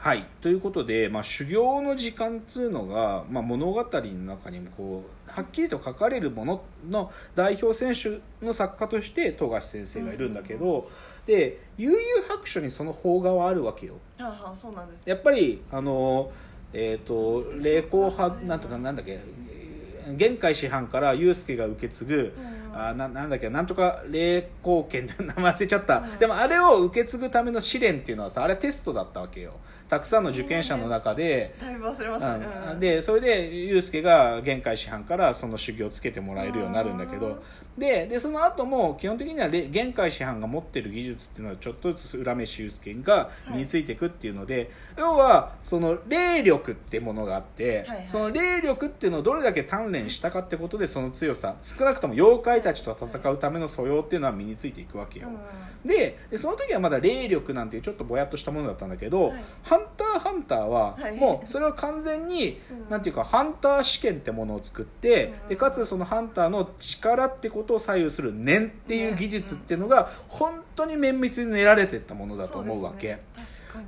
はい。ということで、まあ、修行の時間っつうのが、まあ、物語の中にもこうはっきりと書かれるものの代表選手の作家として富樫先生がいるんだけど、で悠々白書にその邦画はあるわけよ。ああそうなんです。やっぱりあのえっ、と霊光派なんとかなんだっけ玄海師範から祐介が受け継ぐ、うんあななんだっけなんとか霊光剣って名前忘れちゃった、うん。でもあれを受け継ぐための試練っていうのはさあれテストだったわけよたくさんの受験者の中で、だいぶ忘れましたね、ううん。んでそれで祐介が玄海師範からその修行をつけてもらえるようになるんだけどででその後も基本的にはれ玄海師範が持ってる技術っていうのはちょっとずつ浦飯祐介が身についていくっていうので、要はその霊力ってものがあって、はいはい。その霊力っていうのをどれだけ鍛錬したかってことでその強さ少なくとも妖怪たちと戦うための素養っていうのは身についていくわけよ。ででその時はまだ霊力なんていうちょっとぼやっとしたものだったんだけど「はい。ハンターハンターは」はい。もうそれは完全に、うん。なんていうかハンター試験ってものを作って、うん。でかつそのハンターの力ってことを左右する念っていう技術っていうのが本当に綿密に練られていったものだと思うわけ。ね。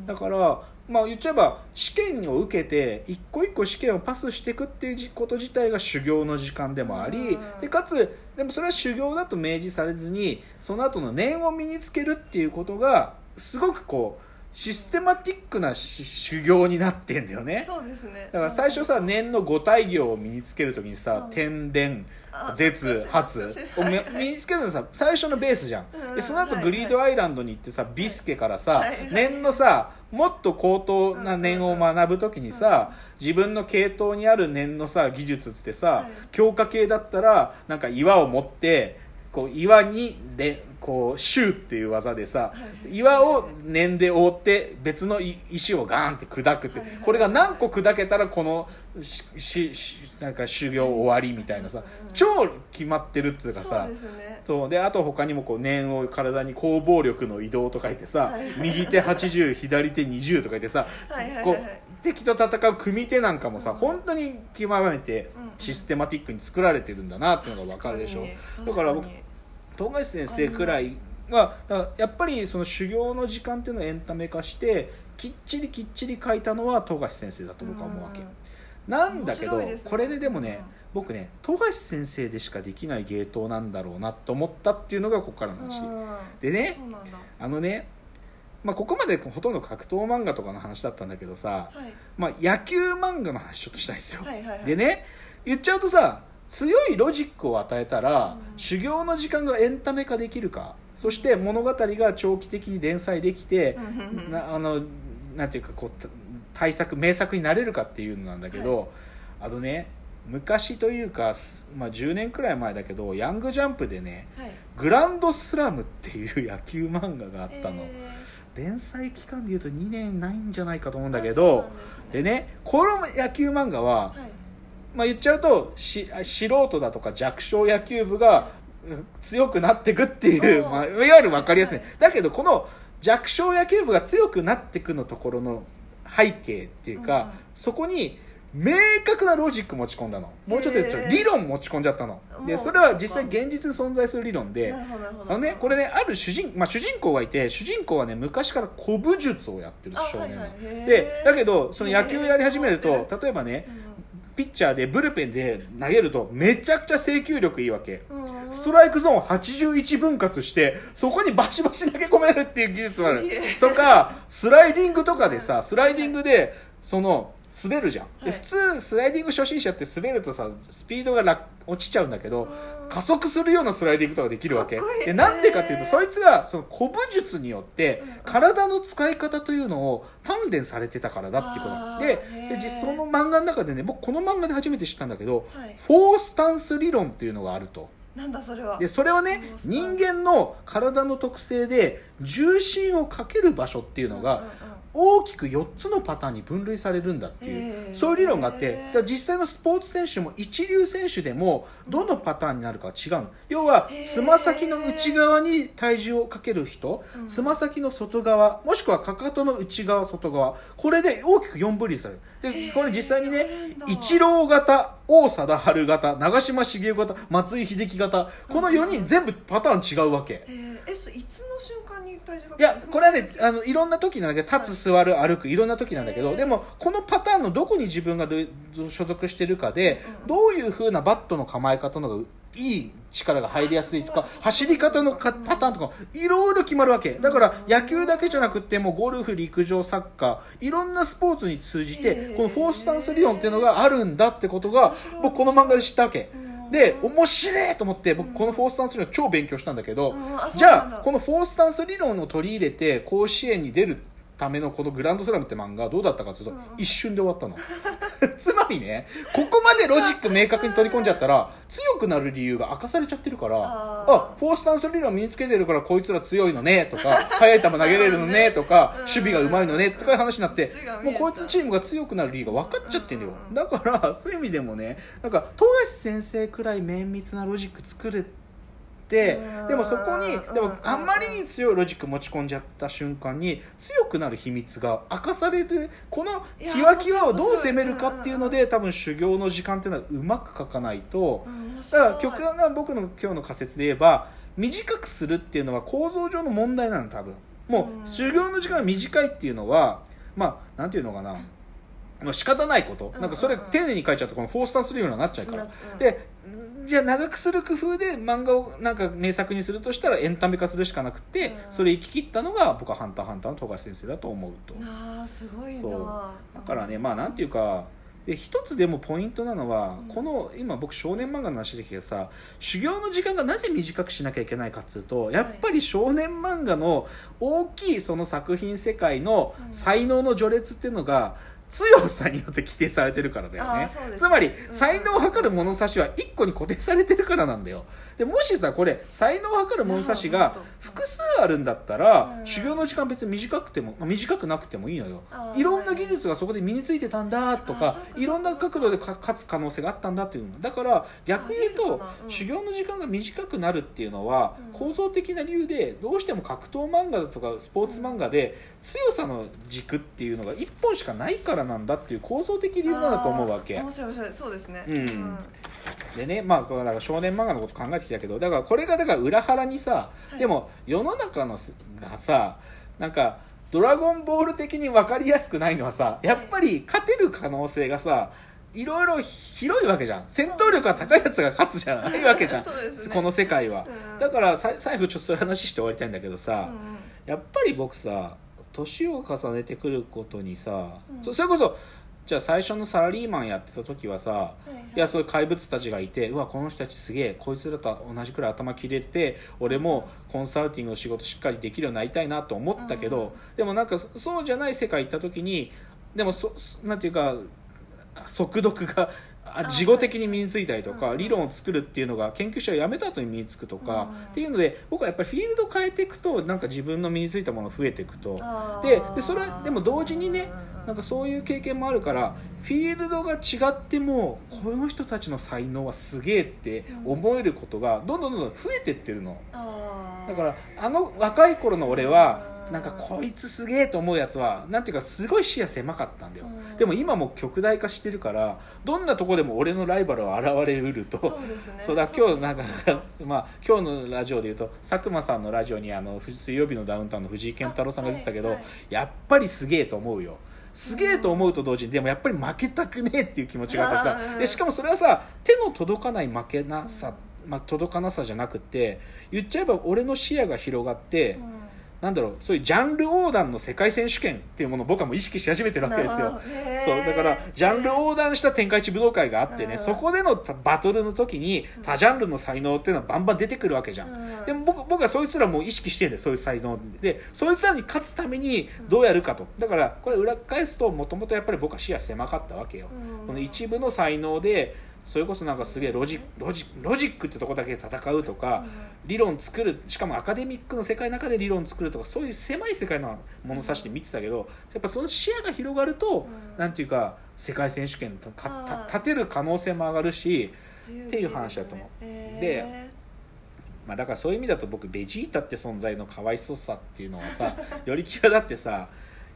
だから、まあ、言っちゃえば試験を受けて一個一個試験をパスしていくっていうじこと自体が修行の時間でもあり、うん。でかつでもそれは修行だと明示されずにその後の念を身につけるっていうことがすごくこうシステマティックなし修行になってんだよね。そうですね。だから最初さ念の五体行を身につけるときにさうん。天連あ絶発。をみ身につけるのさ最初のベースじゃん。うん。でその後はいグリードアイランドに行ってさビスケからさはい念のさもっと高等な念を学ぶときにさ自分の系統にある念のさ技術っつってさはい。強化系だったらなんか岩を持ってこう岩にれこうシューっていう技でさはい。岩を念で覆って別のい石をガーンって砕くってこれが何個砕けたらこのしししなんか修行終わりみたいなさうん。超決まってるっつうかさそうであと他にもこう念を体に攻防力の移動とか言ってさ、はい。右手80左手20とか言ってさ、こう敵と戦う組手なんかもさ、うん。本当に極めてうん。システマティックに作られてるんだなっていうのが分かるでしょ。確だから僕東海先生くらいはだからやっぱりその修行の時間っていうのをエンタメ化してきっちりきっちり書いたのは富樫先生だと僕は思うわけ。うん。なんだけど、ね。これででもね、うん。僕ね富樫先生でしかできない芸当なんだろうなと思ったっていうのがここからの話、うん。でねあのね、まあ、ここまでほとんど格闘漫画とかの話だったんだけどさ、はい。まあ、野球漫画の話ちょっとしたいんですよ、はいはいはい。でね言っちゃうとさ強いロジックを与えたら、うん。修行の時間がエンタメ化できるかそして物語が長期的に連載できて、うん。なあのなんていうかこうた大作名作になれるかっていうのなんだけど、あのね昔というか、すまあ、10年くらい前だけどヤングジャンプでねはい「グランドスラム」っていう野球漫画があったの、え連載期間でいうと2年ないんじゃないかと思うんーだけどですでねこの野球漫画は、はい。まあ、言っちゃうとし素人だとか弱小野球部がうん強くなっていくっていう、まあ、いわゆる分かりやすい、はいだけどこの弱小野球部が強くなっていくのところの背景っていうか、うんそこに明確なロジック持ち込んだの。もうちょっと言う。と理論持ち込んじゃったの。でそれは実際現実に存在する理論であのね、これねある主人,、まあ、主人公がいて主人公はね昔から古武術をやってる少年はいはい。でだけどその野球やり始めると例えばねうピッチャーでブルペンで投げるとめちゃくちゃ制球力いいわけ。ストライクゾーン81分割してそこにバシバシ投げ込めるっていう技術もある。とかスライディングとかでさスライディングでその滑るじゃん、ではい。普通スライディング初心者って滑るとさスピードが落落ちちゃうんだけどうん。加速するようなスライディングとかできるわけ。でなんでかっていうとそいつがその古武術によってうん。体の使い方というのを鍛錬されてたからだっていうことでで実その漫画の中でね僕この漫画で初めて知ったんだけど、はい。フォースタンス理論っていうのがあるとなんだそれは。でそれはね人間の体の特性で重心をかける場所っていうのがうんうんうん。大きく4つのパターンに分類されるんだっていうそういう理論があってだ実際のスポーツ選手も一流選手でもどのパターンになるかは違うの。要はへーつま先の内側に体重をかける人うん。つま先の外側もしくはかかとの内側外側これで大きく4分類されるでこれ実際にね一郎型王貞治型長嶋茂雄型松井秀喜型この4人全部パターン違うわけ。えいつの瞬間に体重がいやこれはねあのいろんな時なんだけど立つ座る歩くいろんな時なんだけどでもこのパターンのどこに自分がど所属してるかでうんどういう風なバットの構え方のがいい力が入りやすいとか走り方のかパターンとかいろいろ決まるわけ。だから野球だけじゃなくてもうゴルフ陸上サッカーいろんなスポーツに通じへてーこのフォースタンス理論っていうのがあるんだってことが僕この漫画で知ったわけ。うん。で面白いと思って僕このフォースタンス理論超勉強したんだけどじゃあこのフォースタンス理論を取り入れて甲子園に出るためのこのグランドスラムって漫画はどうだったかというと、一瞬で終わったの。つまりねここまでロジック明確に取り込んじゃったら強くなる理由が明かされちゃってるからあフォースタンス理論身につけてるからこいつら強いのねとか 速い球投げれるのねとかうん守備がうまいのねとかいう話になってもうこいつのチームが強くなる理由が分かっちゃってんだよ。うんだからそういう意味でもねなんか富樫先生くらい綿密なロジック作るってうん。でもそこにでうん。もあんまりに強いロジック持ち込んじゃった瞬間に強くなる秘密が明かされるこのキワキワをどう攻めるかっていうので多分修行の時間っていうのはうまく書かないと。だから極端な僕の今日の仮説で言えば短くするっていうのは構造上の問題なの多分。もう修行の時間が短いっていうのはまあなんていうのかな。もう仕方ないこと。うんなんかそれ丁寧に書いちゃうとこのフォースタンス理論になっちゃうから。う。んでじゃあ長くする工夫で漫画をなんか名作にするとしたらエンタメ化するしかなくて、うん。それ行き切ったのが僕は「ハンターハンター」の富樫先生だと思うと。あーすごいな。そう。だからねまあなんていうかで一つでもポイントなのは、うん。この今僕少年漫画の話できてさ修行の時間がなぜ短くしなきゃいけないかっつうとやっぱり少年漫画の大きいその作品世界のうん。才能の序列っていうのが強さによって規定されてるからだよね。つまりうん。才能を測る物差しは1個に固定されてるからなんだよ。でもしさこれ才能を測る物差しが複数あるんだったら、うん。修行の時間別に短くても、まあ短くなくてもいいのよ。いろんな技術がそこで身についてたんだとかいろんな角度でか勝つ可能性があったんだっていうの。だから逆に言うあとそうん。修行の時間が短くなるっていうのはうん。構造的な理由でどうしても格闘漫画だとかスポーツ漫画で強さの軸っていうのが1本しかないからなんだっていう構造的理由なんだと思うわけ。面白い面白い。そうですね。うん。でねまあだから少年漫画のこと考えてきたけどだからこれがだから裏腹にさ、はい。でも世の中のすがさなんか「ドラゴンボール」的に分かりやすくないのはさやっぱり勝てる可能性がさいろいろ広いわけじゃん。戦闘力が高いやつが勝つじゃないわけじゃん、ね。この世界は、うん。だからさ最後ちょっとそういう話して終わりたいんだけどさ、うんうん。やっぱり僕さ年を重ねてくることにさ、うん。そそれこそじゃあ最初のサラリーマンやってた時はさ、はいはい。いやそういう怪物たちがいてうわこの人たちすげえこいつらと同じくらい頭切れて俺もコンサルティングの仕事しっかりできるようになりたいなと思ったけど、うん。でもなんかそそうじゃない世界行った時にでもそそなんていうか速読が事後的に身についたりとか、はい。理論を作るっていうのが研究者を辞めた後に身につくとか、うん。っていうので僕はやっぱりフィールド変えていくとなんか自分の身についたもの増えていくと。ででそれでも同時にねうなんかそういう経験もあるからフィールドが違ってもこの人たちの才能はすげえって思えることがどんどんどんどん増えてってるの。だからあの若い頃の俺はうんなんかこいつすげえと思うやつはなんていうかすごい視野狭かったんだよ。うん。でも今もう極大化してるからどんなとこでも俺のライバルは現れうると。そうですね。そうだ今日なんか まあ今日のラジオで言うと佐久間さんのラジオにあの水曜日のダウンタウンの藤井健太郎さんが出てたけど、あはいはい。やっぱりすげえと思うよ。すげえと思うと同時にでもやっぱり負けたくねえっていう気持ちがあってさ。うん。でしかもそれはさ手の届かない負けなさ、まあ、届かなさじゃなくて言っちゃえば俺の視野が広がって、うんなんだろうそういうジャンル横断の世界選手権っていうものを僕はもう意識し始めてるわけですよ。そうだからジャンル横断した天下一武道会があってね、うん。そこでのバトルの時に多ジャンルの才能っていうのはバンバン出てくるわけじゃん、うん。でも僕僕はそいつらも意識してるんだよそういう才能でそいつらに勝つためにどうやるかと。だからこれ裏返すともともとやっぱり僕は視野狭かったわけよ、うん。この一部の才能でそれこそなんかすげえロジロジロジックってとこだけで戦うとか、理論作るしかもアカデミックの世界の中で理論作るとかそういう狭い世界の物差しで見てたけどやっぱその視野が広がると、うん。なんていうか世界選手権とか立てる可能性も上がるし、強っていう話だと思う。でまあ、だからそういう意味だと僕ベジータって存在のかわいそうさっていうのはさ より際立ってさ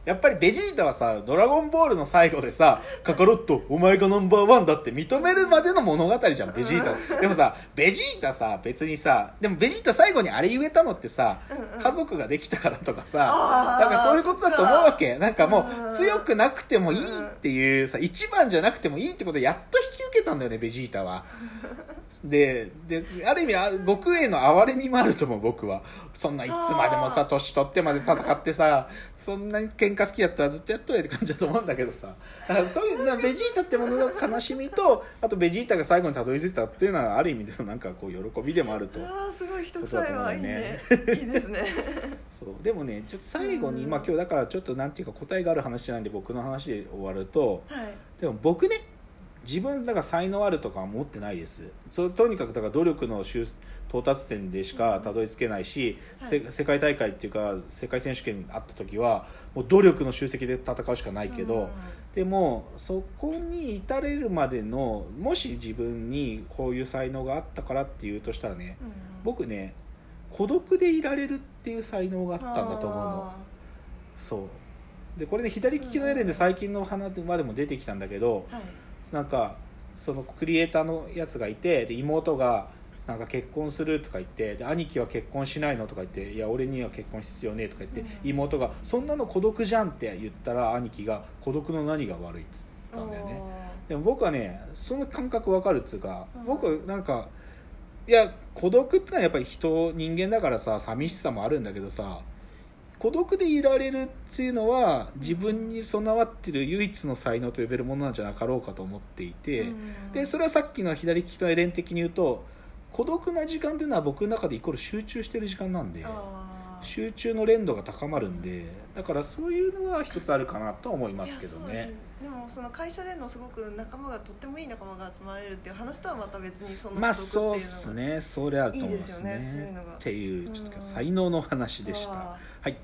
やっぱりベジータはさ「ドラゴンボール」の最後でさ「カカロットお前がナンバーワンだ」って認めるまでの物語じゃんベジータ。でもさベジータさ別にさでもベジータ最後にあれ言えたのってさ、うんうん。家族ができたからとかさなんかそういうことだと思うわけ。なんかもうんう強くなくてもいいっていうさ一番じゃなくてもいいってことをやっと引き受けたんだよねベジータは。でである意味あ悟空への哀れみもあると思う僕は。そんないつまでもさ年取ってまで戦ってさそんなに喧嘩好きだったらずっとやっとれって感じだと思うんだけどさ。そういうなベジータってものの悲しみとあとベジータが最後にたどり着いたっていうのはある意味でのなんかこう喜びでもあると。ああすごい一臭いわいいね。いいですね。そう。でもねちょっと最後に、うん。まあ、今日だからちょっとなんていうか答えがある話じゃないんで僕の話で終わるとはい。でも僕ね自分だから才能あるとかは思ってないです。そとにかくだから努力の終到達点でしかたどり着けないし、はい。せ世界大会っていうか世界選手権あった時はもう努力の集積で戦うしかないけど、うんでもそこに至れるまでのもし自分にこういう才能があったからっていうとしたらねうん僕ね孤独でいられるっていう才能があったんだと思うの。そう。でこれね左利きのエレンで最近の花までも出てきたんだけど、はいなんかそのクリエイターのやつがいてで妹がなんか結婚するとか言ってで兄貴は結婚しないのとか言っていや俺には結婚必要ねとか言って、うん。妹がそんなの孤独じゃんって言ったら兄貴が孤独の何が悪いっつったんだよね。でも僕はねその感覚わかるっつうか、うん。僕なんかいや孤独ってのはやっぱり人人間だからさ寂しさもあるんだけどさ孤独でいられるっていうのは自分に備わってる唯一の才能と呼べるものなんじゃなかろうかと思っていて、うん。でそれはさっきの左利きのエレン的に言うと孤独な時間っていうのは僕の中でイコール集中してる時間なんで集中の連度が高まるんでだからそういうのは一つあるかなとは思いますけどねその会社でのすごく仲間がとってもいい仲間が集まれるっていう話とはまた別にそのまあそうっっていうのが。すね。それあると思いますね。そういうのが。っていうちょっとうん。才能の話でした、あはい